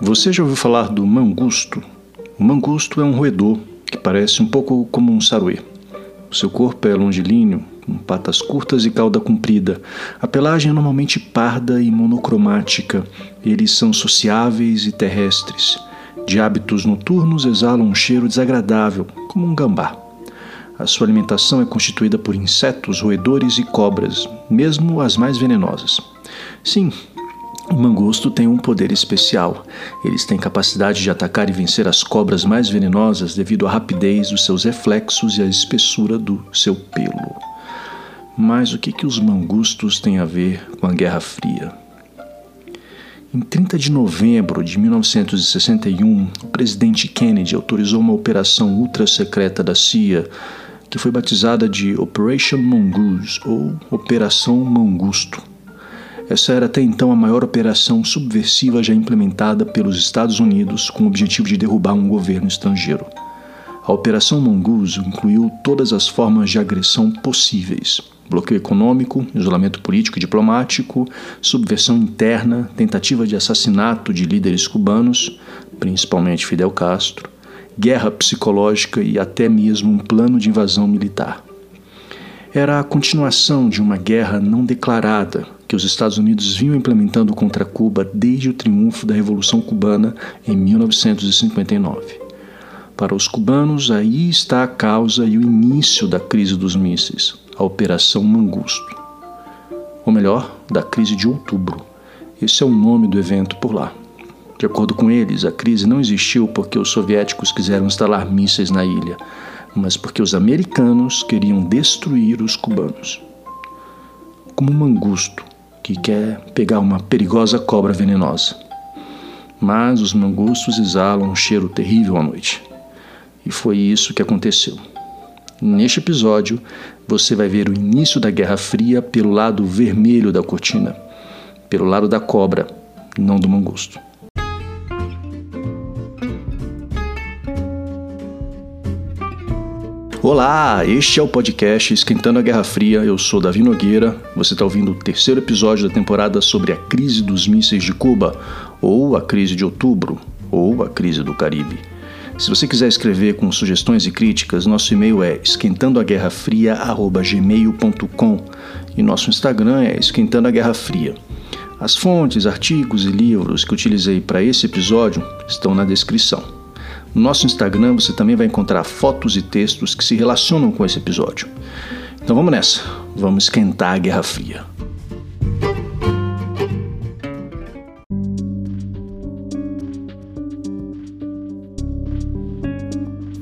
Você já ouviu falar do mangusto? O mangusto é um roedor que parece um pouco como um saruê. O seu corpo é longilíneo, com patas curtas e cauda comprida. A pelagem é normalmente parda e monocromática. Eles são sociáveis e terrestres. De hábitos noturnos, exalam um cheiro desagradável, como um gambá. A sua alimentação é constituída por insetos, roedores e cobras, mesmo as mais venenosas. Sim, o mangusto tem um poder especial. Eles têm capacidade de atacar e vencer as cobras mais venenosas devido à rapidez dos seus reflexos e à espessura do seu pelo. Mas o que, que os mangustos têm a ver com a Guerra Fria? Em 30 de novembro de 1961, o presidente Kennedy autorizou uma operação ultra secreta da CIA que foi batizada de Operation Mongoose ou Operação Mangusto. Essa era até então a maior operação subversiva já implementada pelos Estados Unidos com o objetivo de derrubar um governo estrangeiro. A Operação Mongoose incluiu todas as formas de agressão possíveis: bloqueio econômico, isolamento político e diplomático, subversão interna, tentativa de assassinato de líderes cubanos, principalmente Fidel Castro, guerra psicológica e até mesmo um plano de invasão militar. Era a continuação de uma guerra não declarada que os Estados Unidos vinham implementando contra Cuba desde o triunfo da Revolução Cubana em 1959. Para os cubanos, aí está a causa e o início da crise dos mísseis, a Operação Mangusto. Ou melhor, da crise de outubro. Esse é o nome do evento por lá. De acordo com eles, a crise não existiu porque os soviéticos quiseram instalar mísseis na ilha, mas porque os americanos queriam destruir os cubanos. Como mangusto, que quer pegar uma perigosa cobra venenosa. Mas os mangustos exalam um cheiro terrível à noite. E foi isso que aconteceu. Neste episódio, você vai ver o início da Guerra Fria pelo lado vermelho da cortina, pelo lado da cobra, não do mangusto. Olá, este é o podcast Esquentando a Guerra Fria. Eu sou Davi Nogueira. Você está ouvindo o terceiro episódio da temporada sobre a crise dos mísseis de Cuba, ou a crise de outubro, ou a crise do Caribe. Se você quiser escrever com sugestões e críticas, nosso e-mail é esquentandoaguerrafria@gmail.com e nosso Instagram é esquentando a guerra fria. As fontes, artigos e livros que utilizei para esse episódio estão na descrição. No nosso Instagram você também vai encontrar fotos e textos que se relacionam com esse episódio. Então vamos nessa, vamos esquentar a Guerra Fria.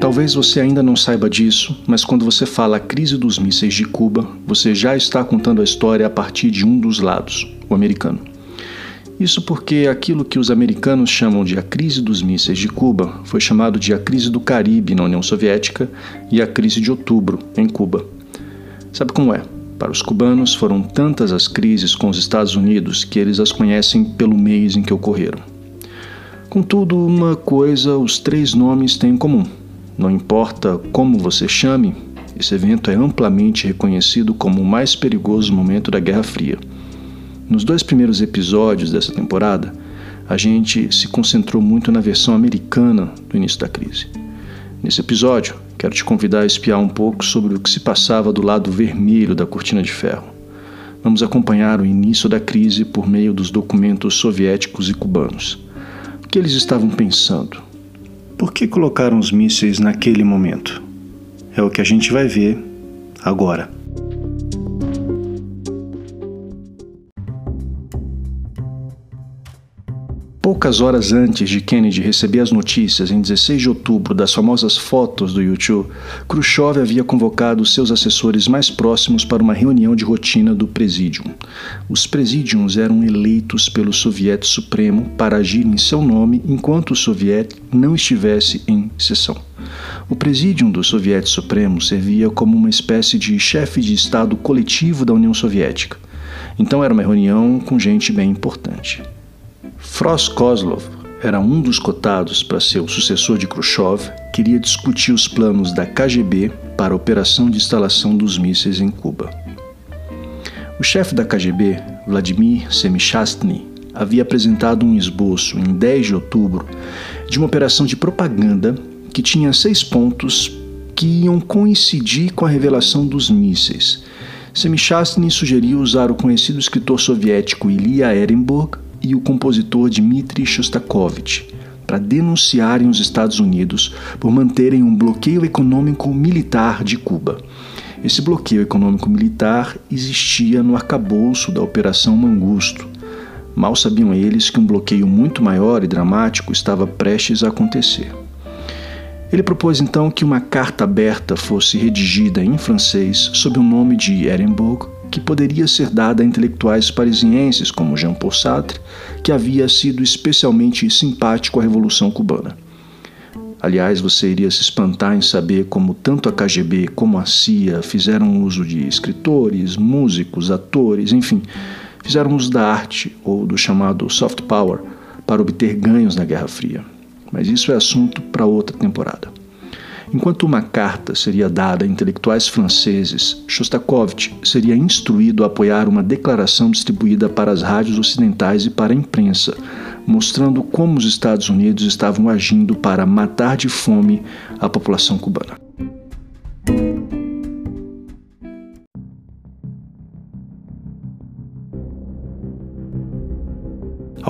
Talvez você ainda não saiba disso, mas quando você fala a crise dos mísseis de Cuba, você já está contando a história a partir de um dos lados, o americano. Isso porque aquilo que os americanos chamam de a crise dos mísseis de Cuba foi chamado de a crise do Caribe na União Soviética e a crise de outubro em Cuba. Sabe como é? Para os cubanos foram tantas as crises com os Estados Unidos que eles as conhecem pelo mês em que ocorreram. Contudo, uma coisa os três nomes têm em comum. Não importa como você chame, esse evento é amplamente reconhecido como o mais perigoso momento da Guerra Fria. Nos dois primeiros episódios dessa temporada, a gente se concentrou muito na versão americana do início da crise. Nesse episódio, quero te convidar a espiar um pouco sobre o que se passava do lado vermelho da cortina de ferro. Vamos acompanhar o início da crise por meio dos documentos soviéticos e cubanos. O que eles estavam pensando? Por que colocaram os mísseis naquele momento? É o que a gente vai ver agora. Poucas horas antes de Kennedy receber as notícias, em 16 de outubro, das famosas fotos do YouTube, Khrushchev havia convocado seus assessores mais próximos para uma reunião de rotina do Presidium. Os Presidiums eram eleitos pelo Soviete Supremo para agir em seu nome enquanto o Soviete não estivesse em sessão. O Presidium do Soviete Supremo servia como uma espécie de chefe de Estado coletivo da União Soviética. Então era uma reunião com gente bem importante. Frost Kozlov era um dos cotados para ser o sucessor de Khrushchev, queria discutir os planos da KGB para a operação de instalação dos mísseis em Cuba. O chefe da KGB, Vladimir Semichastny, havia apresentado um esboço em 10 de outubro de uma operação de propaganda que tinha seis pontos que iam coincidir com a revelação dos mísseis. Semichastny sugeriu usar o conhecido escritor soviético Ilya Ehrenburg e o compositor Dmitry Shostakovich para denunciarem os Estados Unidos por manterem um bloqueio econômico militar de Cuba. Esse bloqueio econômico-militar existia no arcabouço da Operação Mangusto. Mal sabiam eles que um bloqueio muito maior e dramático estava prestes a acontecer. Ele propôs então que uma carta aberta fosse redigida em francês sob o nome de Ehrenburg, que poderia ser dada a intelectuais parisienses como Jean-Paul Sartre, que havia sido especialmente simpático à Revolução Cubana. Aliás, você iria se espantar em saber como tanto a KGB como a CIA fizeram uso de escritores, músicos, atores, enfim, fizeram uso da arte ou do chamado soft power para obter ganhos na Guerra Fria. Mas isso é assunto para outra temporada. Enquanto uma carta seria dada a intelectuais franceses, Shostakovich seria instruído a apoiar uma declaração distribuída para as rádios ocidentais e para a imprensa, mostrando como os Estados Unidos estavam agindo para matar de fome a população cubana.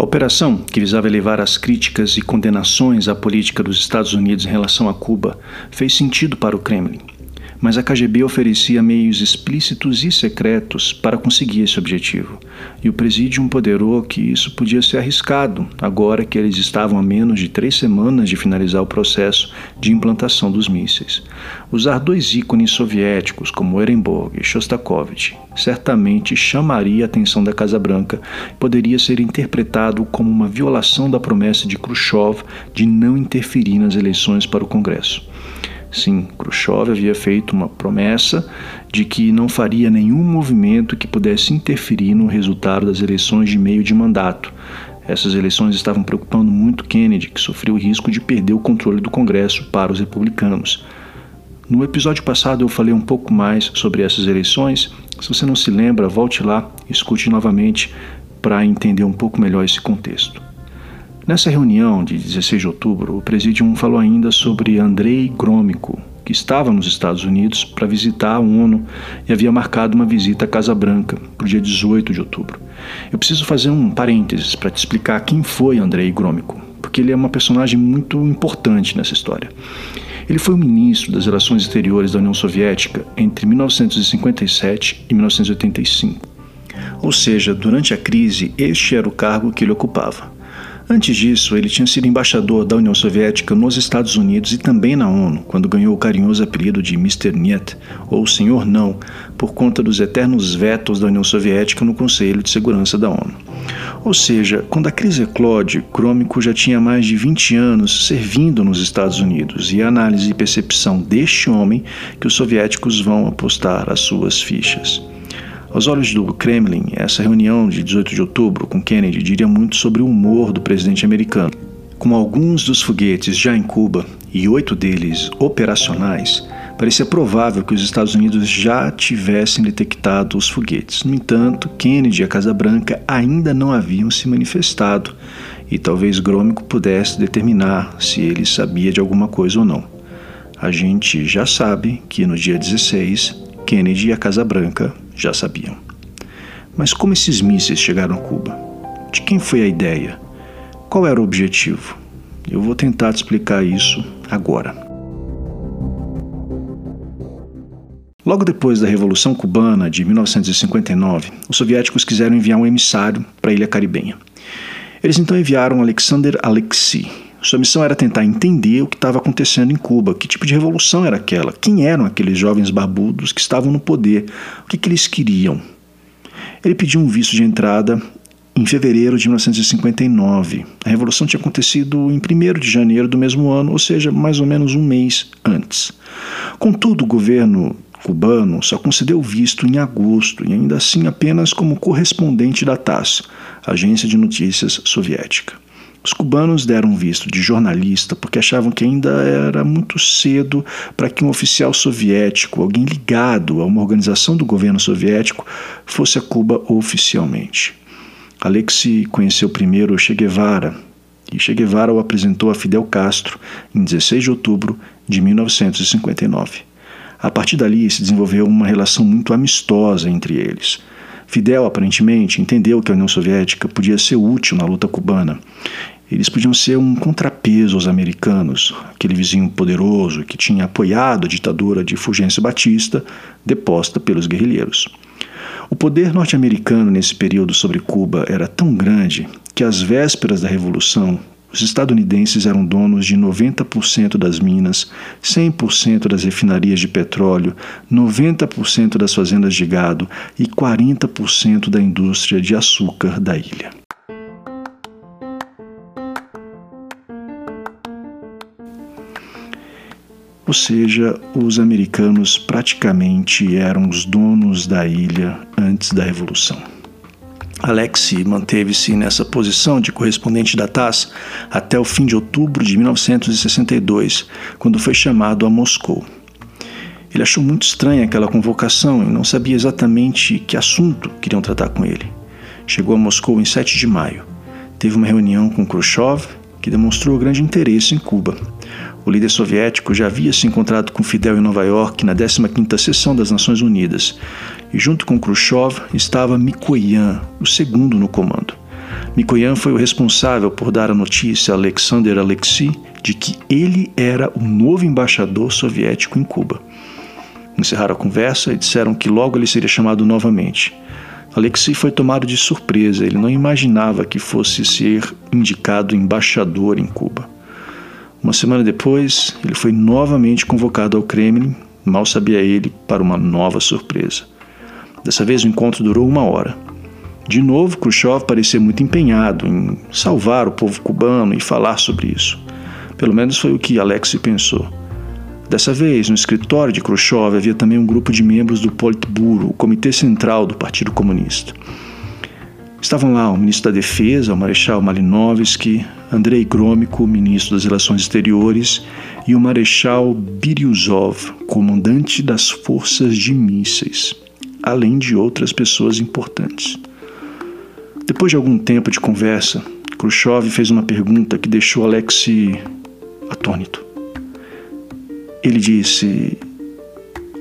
A operação, que visava elevar as críticas e condenações à política dos Estados Unidos em relação a Cuba, fez sentido para o Kremlin mas a KGB oferecia meios explícitos e secretos para conseguir esse objetivo, e o Presidium ponderou que isso podia ser arriscado, agora que eles estavam a menos de três semanas de finalizar o processo de implantação dos mísseis. Usar dois ícones soviéticos como Ehrenburg e Shostakovich certamente chamaria a atenção da Casa Branca e poderia ser interpretado como uma violação da promessa de Khrushchev de não interferir nas eleições para o Congresso. Sim, Khrushchev havia feito uma promessa de que não faria nenhum movimento que pudesse interferir no resultado das eleições de meio de mandato. Essas eleições estavam preocupando muito Kennedy, que sofreu o risco de perder o controle do Congresso para os republicanos. No episódio passado eu falei um pouco mais sobre essas eleições. Se você não se lembra, volte lá escute novamente para entender um pouco melhor esse contexto. Nessa reunião de 16 de outubro, o Presidium falou ainda sobre Andrei Grômico, que estava nos Estados Unidos para visitar a ONU e havia marcado uma visita à Casa Branca para o dia 18 de outubro. Eu preciso fazer um parênteses para te explicar quem foi Andrei Grômico, porque ele é uma personagem muito importante nessa história. Ele foi o ministro das Relações Exteriores da União Soviética entre 1957 e 1985. Ou seja, durante a crise, este era o cargo que ele ocupava. Antes disso, ele tinha sido embaixador da União Soviética nos Estados Unidos e também na ONU, quando ganhou o carinhoso apelido de Mr. Niet, ou Senhor Não, por conta dos eternos vetos da União Soviética no Conselho de Segurança da ONU. Ou seja, quando a crise eclode, Crômico já tinha mais de 20 anos servindo nos Estados Unidos e a análise e percepção deste homem que os soviéticos vão apostar as suas fichas. Aos olhos do Kremlin, essa reunião de 18 de outubro com Kennedy diria muito sobre o humor do presidente americano. Com alguns dos foguetes já em Cuba e oito deles operacionais, parecia provável que os Estados Unidos já tivessem detectado os foguetes. No entanto, Kennedy e a Casa Branca ainda não haviam se manifestado e talvez Grômico pudesse determinar se ele sabia de alguma coisa ou não. A gente já sabe que no dia 16, Kennedy e a Casa Branca já sabiam. Mas como esses mísseis chegaram a Cuba? De quem foi a ideia? Qual era o objetivo? Eu vou tentar te explicar isso agora. Logo depois da Revolução Cubana de 1959, os soviéticos quiseram enviar um emissário para a ilha caribenha. Eles então enviaram Alexander Alexei. Sua missão era tentar entender o que estava acontecendo em Cuba, que tipo de revolução era aquela, quem eram aqueles jovens barbudos que estavam no poder, o que, que eles queriam. Ele pediu um visto de entrada em fevereiro de 1959. A revolução tinha acontecido em 1 de janeiro do mesmo ano, ou seja, mais ou menos um mês antes. Contudo, o governo cubano só concedeu visto em agosto e ainda assim apenas como correspondente da TASS, Agência de Notícias Soviética. Os cubanos deram visto de jornalista porque achavam que ainda era muito cedo para que um oficial soviético, alguém ligado a uma organização do governo soviético, fosse a Cuba oficialmente. Alexei conheceu primeiro Che Guevara e Che Guevara o apresentou a Fidel Castro em 16 de outubro de 1959. A partir dali se desenvolveu uma relação muito amistosa entre eles. Fidel, aparentemente, entendeu que a União Soviética podia ser útil na luta cubana. Eles podiam ser um contrapeso aos americanos, aquele vizinho poderoso que tinha apoiado a ditadura de Fulgêncio Batista, deposta pelos guerrilheiros. O poder norte-americano nesse período sobre Cuba era tão grande que, às vésperas da Revolução, os estadunidenses eram donos de 90% das minas, 100% das refinarias de petróleo, 90% das fazendas de gado e 40% da indústria de açúcar da ilha. Ou seja, os americanos praticamente eram os donos da ilha antes da Revolução. Alexei manteve-se nessa posição de correspondente da TASS até o fim de outubro de 1962, quando foi chamado a Moscou. Ele achou muito estranha aquela convocação e não sabia exatamente que assunto queriam tratar com ele. Chegou a Moscou em 7 de maio. Teve uma reunião com Khrushchev, que demonstrou grande interesse em Cuba. O líder soviético já havia se encontrado com Fidel em Nova York na 15ª sessão das Nações Unidas, e junto com Khrushchev estava Mikoyan, o segundo no comando. Mikoyan foi o responsável por dar a notícia a Alexander Alexei de que ele era o novo embaixador soviético em Cuba. Encerraram a conversa e disseram que logo ele seria chamado novamente. Alexei foi tomado de surpresa, ele não imaginava que fosse ser indicado embaixador em Cuba. Uma semana depois, ele foi novamente convocado ao Kremlin, mal sabia ele, para uma nova surpresa. Dessa vez o encontro durou uma hora. De novo, Khrushchev parecia muito empenhado em salvar o povo cubano e falar sobre isso. Pelo menos foi o que Alexei pensou. Dessa vez, no escritório de Khrushchev havia também um grupo de membros do Politburo, o Comitê Central do Partido Comunista. Estavam lá o ministro da Defesa, o Marechal Malinovsky, Andrei Grômico, ministro das Relações Exteriores, e o Marechal Biryuzov, comandante das forças de mísseis, além de outras pessoas importantes. Depois de algum tempo de conversa, Khrushchev fez uma pergunta que deixou Alexei atônito. Ele disse: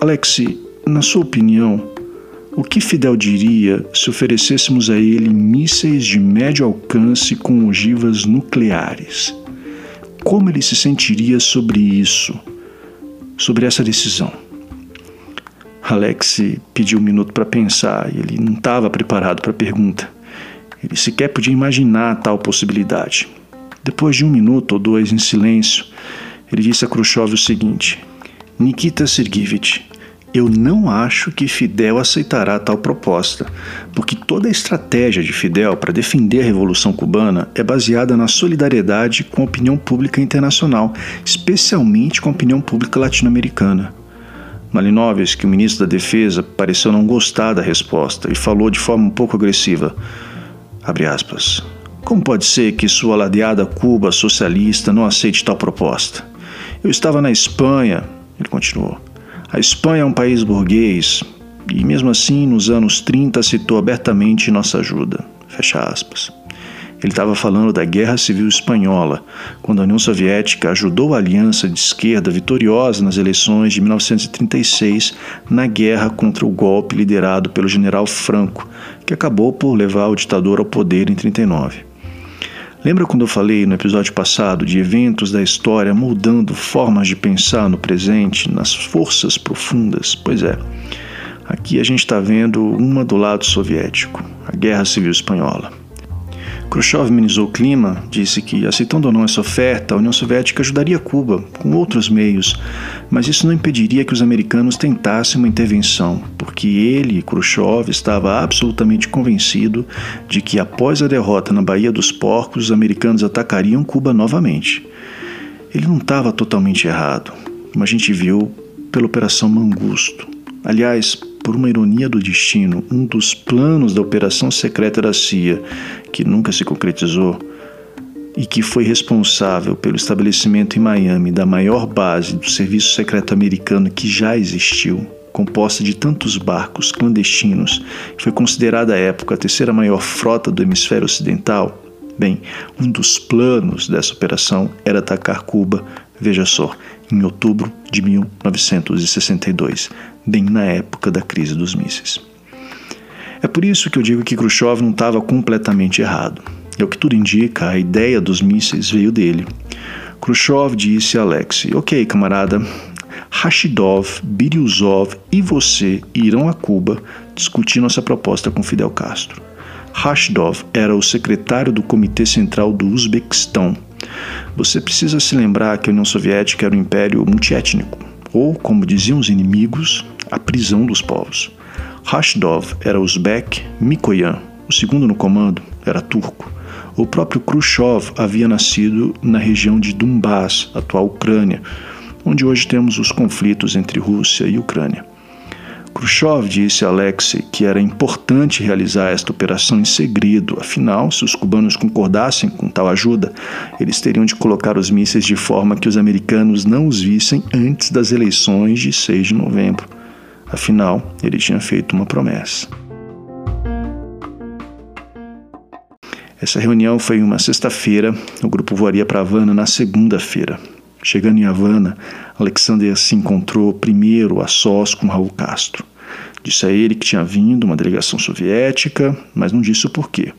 Alexei, na sua opinião, o que Fidel diria se oferecêssemos a ele mísseis de médio alcance com ogivas nucleares? Como ele se sentiria sobre isso, sobre essa decisão? Alex pediu um minuto para pensar e ele não estava preparado para a pergunta. Ele sequer podia imaginar tal possibilidade. Depois de um minuto ou dois em silêncio, ele disse a Khrushchev o seguinte: Nikita Sergeyevich, eu não acho que Fidel aceitará tal proposta, porque toda a estratégia de Fidel para defender a Revolução Cubana é baseada na solidariedade com a opinião pública internacional, especialmente com a opinião pública latino-americana. Malinovski, o ministro da Defesa, pareceu não gostar da resposta e falou de forma um pouco agressiva. Aspas, Como pode ser que sua ladeada Cuba socialista não aceite tal proposta? Eu estava na Espanha, ele continuou. A Espanha é um país burguês e, mesmo assim, nos anos 30 citou abertamente nossa ajuda. Fecha aspas. Ele estava falando da Guerra Civil Espanhola, quando a União Soviética ajudou a aliança de esquerda vitoriosa nas eleições de 1936 na guerra contra o golpe liderado pelo general Franco, que acabou por levar o ditador ao poder em 39. Lembra quando eu falei no episódio passado de eventos da história mudando formas de pensar no presente, nas forças profundas? Pois é, aqui a gente está vendo uma do lado soviético, a Guerra Civil Espanhola. Khrushchev minimizou o clima, disse que, aceitando ou não essa oferta, a União Soviética ajudaria Cuba com outros meios, mas isso não impediria que os americanos tentassem uma intervenção, porque ele, Khrushchev, estava absolutamente convencido de que, após a derrota na Baía dos Porcos, os americanos atacariam Cuba novamente. Ele não estava totalmente errado, como a gente viu pela Operação Mangusto. Aliás, por uma ironia do destino, um dos planos da operação secreta da CIA, que nunca se concretizou, e que foi responsável pelo estabelecimento em Miami da maior base do serviço secreto americano que já existiu, composta de tantos barcos clandestinos, foi considerada à época a terceira maior frota do hemisfério ocidental, bem, um dos planos dessa operação era atacar Cuba, veja só, em outubro de 1962, bem na época da crise dos mísseis. É por isso que eu digo que Khrushchev não estava completamente errado. É o que tudo indica, a ideia dos mísseis veio dele. Khrushchev disse a Alexei: Ok, camarada, Rashidov, Biryuzov e você irão a Cuba discutir nossa proposta com Fidel Castro. Rashidov era o secretário do Comitê Central do Uzbequistão. Você precisa se lembrar que a União Soviética era um império multiétnico, ou, como diziam os inimigos, a prisão dos povos. Rashidov era uzbek, Mikoyan, o segundo no comando, era turco. O próprio Khrushchev havia nascido na região de Donbass, atual Ucrânia, onde hoje temos os conflitos entre Rússia e Ucrânia. Khrushchev disse a Alexei que era importante realizar esta operação em segredo, afinal, se os cubanos concordassem com tal ajuda, eles teriam de colocar os mísseis de forma que os americanos não os vissem antes das eleições de 6 de novembro. Afinal, ele tinha feito uma promessa. Essa reunião foi uma sexta-feira, o grupo voaria para Havana na segunda-feira. Chegando em Havana, Alexander se encontrou primeiro a sós com Raul Castro. Disse a ele que tinha vindo uma delegação soviética, mas não disse o porquê.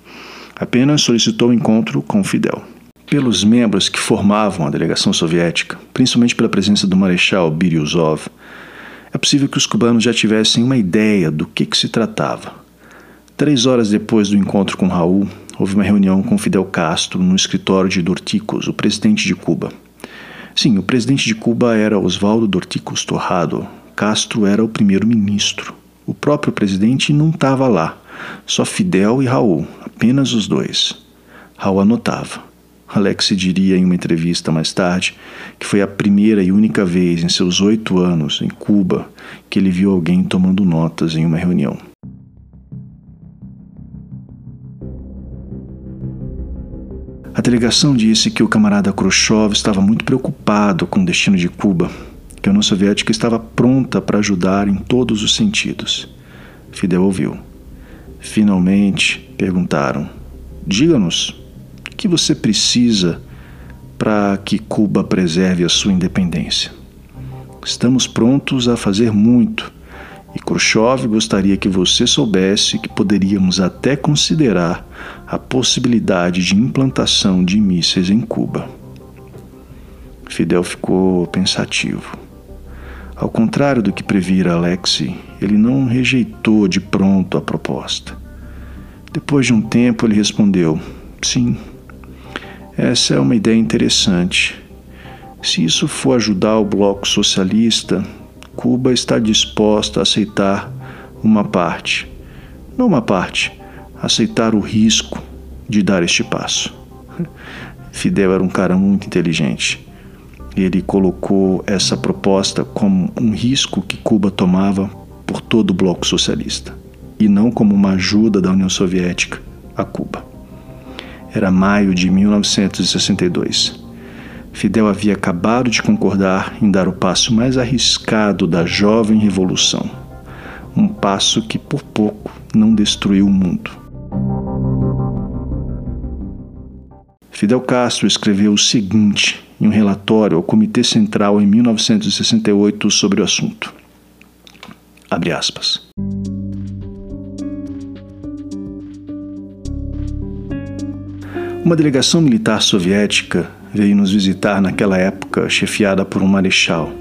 Apenas solicitou o um encontro com Fidel. Pelos membros que formavam a delegação soviética, principalmente pela presença do marechal Biryuzov, é possível que os cubanos já tivessem uma ideia do que, que se tratava. Três horas depois do encontro com Raul, houve uma reunião com Fidel Castro no escritório de Dorticos, o presidente de Cuba. Sim, o presidente de Cuba era Osvaldo Dorticos Torrado. Castro era o primeiro-ministro. O próprio presidente não estava lá, só Fidel e Raul, apenas os dois. Raul anotava. Alex diria em uma entrevista mais tarde que foi a primeira e única vez em seus oito anos em Cuba que ele viu alguém tomando notas em uma reunião. A delegação disse que o camarada Khrushchev estava muito preocupado com o destino de Cuba, que a União Soviética estava pronta para ajudar em todos os sentidos. Fidel ouviu. Finalmente perguntaram: Diga-nos, que você precisa para que Cuba preserve a sua independência? Estamos prontos a fazer muito e Khrushchev gostaria que você soubesse que poderíamos até considerar a possibilidade de implantação de mísseis em Cuba. Fidel ficou pensativo. Ao contrário do que previra Alexei, ele não rejeitou de pronto a proposta. Depois de um tempo, ele respondeu: Sim, essa é uma ideia interessante. Se isso for ajudar o bloco socialista, Cuba está disposta a aceitar uma parte, não uma parte, aceitar o risco de dar este passo. Fidel era um cara muito inteligente. Ele colocou essa proposta como um risco que Cuba tomava por todo o bloco socialista e não como uma ajuda da União Soviética a Cuba. Era maio de 1962. Fidel havia acabado de concordar em dar o passo mais arriscado da jovem revolução, um passo que por pouco não destruiu o mundo. Fidel Castro escreveu o seguinte em um relatório ao Comitê Central em 1968 sobre o assunto. Abre aspas. Uma delegação militar soviética veio nos visitar naquela época, chefiada por um marechal.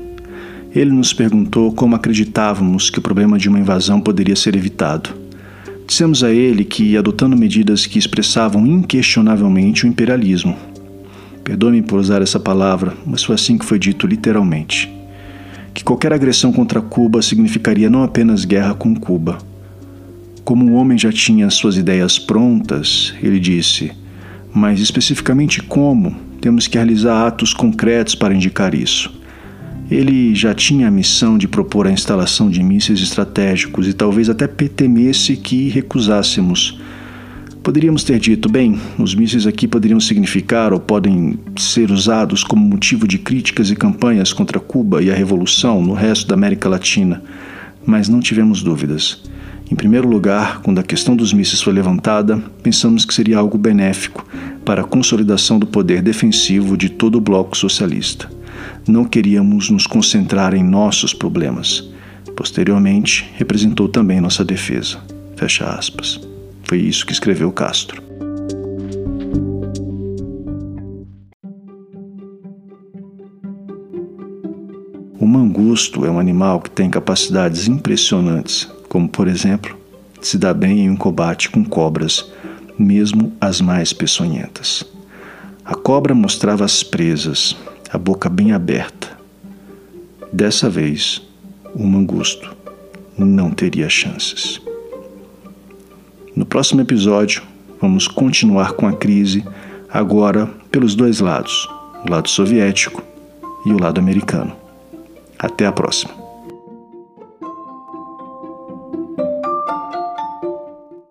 Ele nos perguntou como acreditávamos que o problema de uma invasão poderia ser evitado. Dissemos a ele que, adotando medidas que expressavam inquestionavelmente o imperialismo, perdoe-me por usar essa palavra, mas foi assim que foi dito literalmente, que qualquer agressão contra Cuba significaria não apenas guerra com Cuba. Como o homem já tinha suas ideias prontas, ele disse, mas especificamente como, temos que realizar atos concretos para indicar isso. Ele já tinha a missão de propor a instalação de mísseis estratégicos e talvez até temesse que recusássemos. Poderíamos ter dito, bem, os mísseis aqui poderiam significar ou podem ser usados como motivo de críticas e campanhas contra Cuba e a revolução no resto da América Latina. mas não tivemos dúvidas. Em primeiro lugar, quando a questão dos mísseis foi levantada, pensamos que seria algo benéfico para a consolidação do poder defensivo de todo o bloco socialista. Não queríamos nos concentrar em nossos problemas. Posteriormente, representou também nossa defesa. Fecha aspas. Foi isso que escreveu Castro. O mangusto é um animal que tem capacidades impressionantes como por exemplo, se dá bem em um combate com cobras, mesmo as mais peçonhentas. A cobra mostrava as presas, a boca bem aberta. Dessa vez, o mangusto não teria chances. No próximo episódio, vamos continuar com a crise, agora pelos dois lados, o lado soviético e o lado americano. Até a próxima.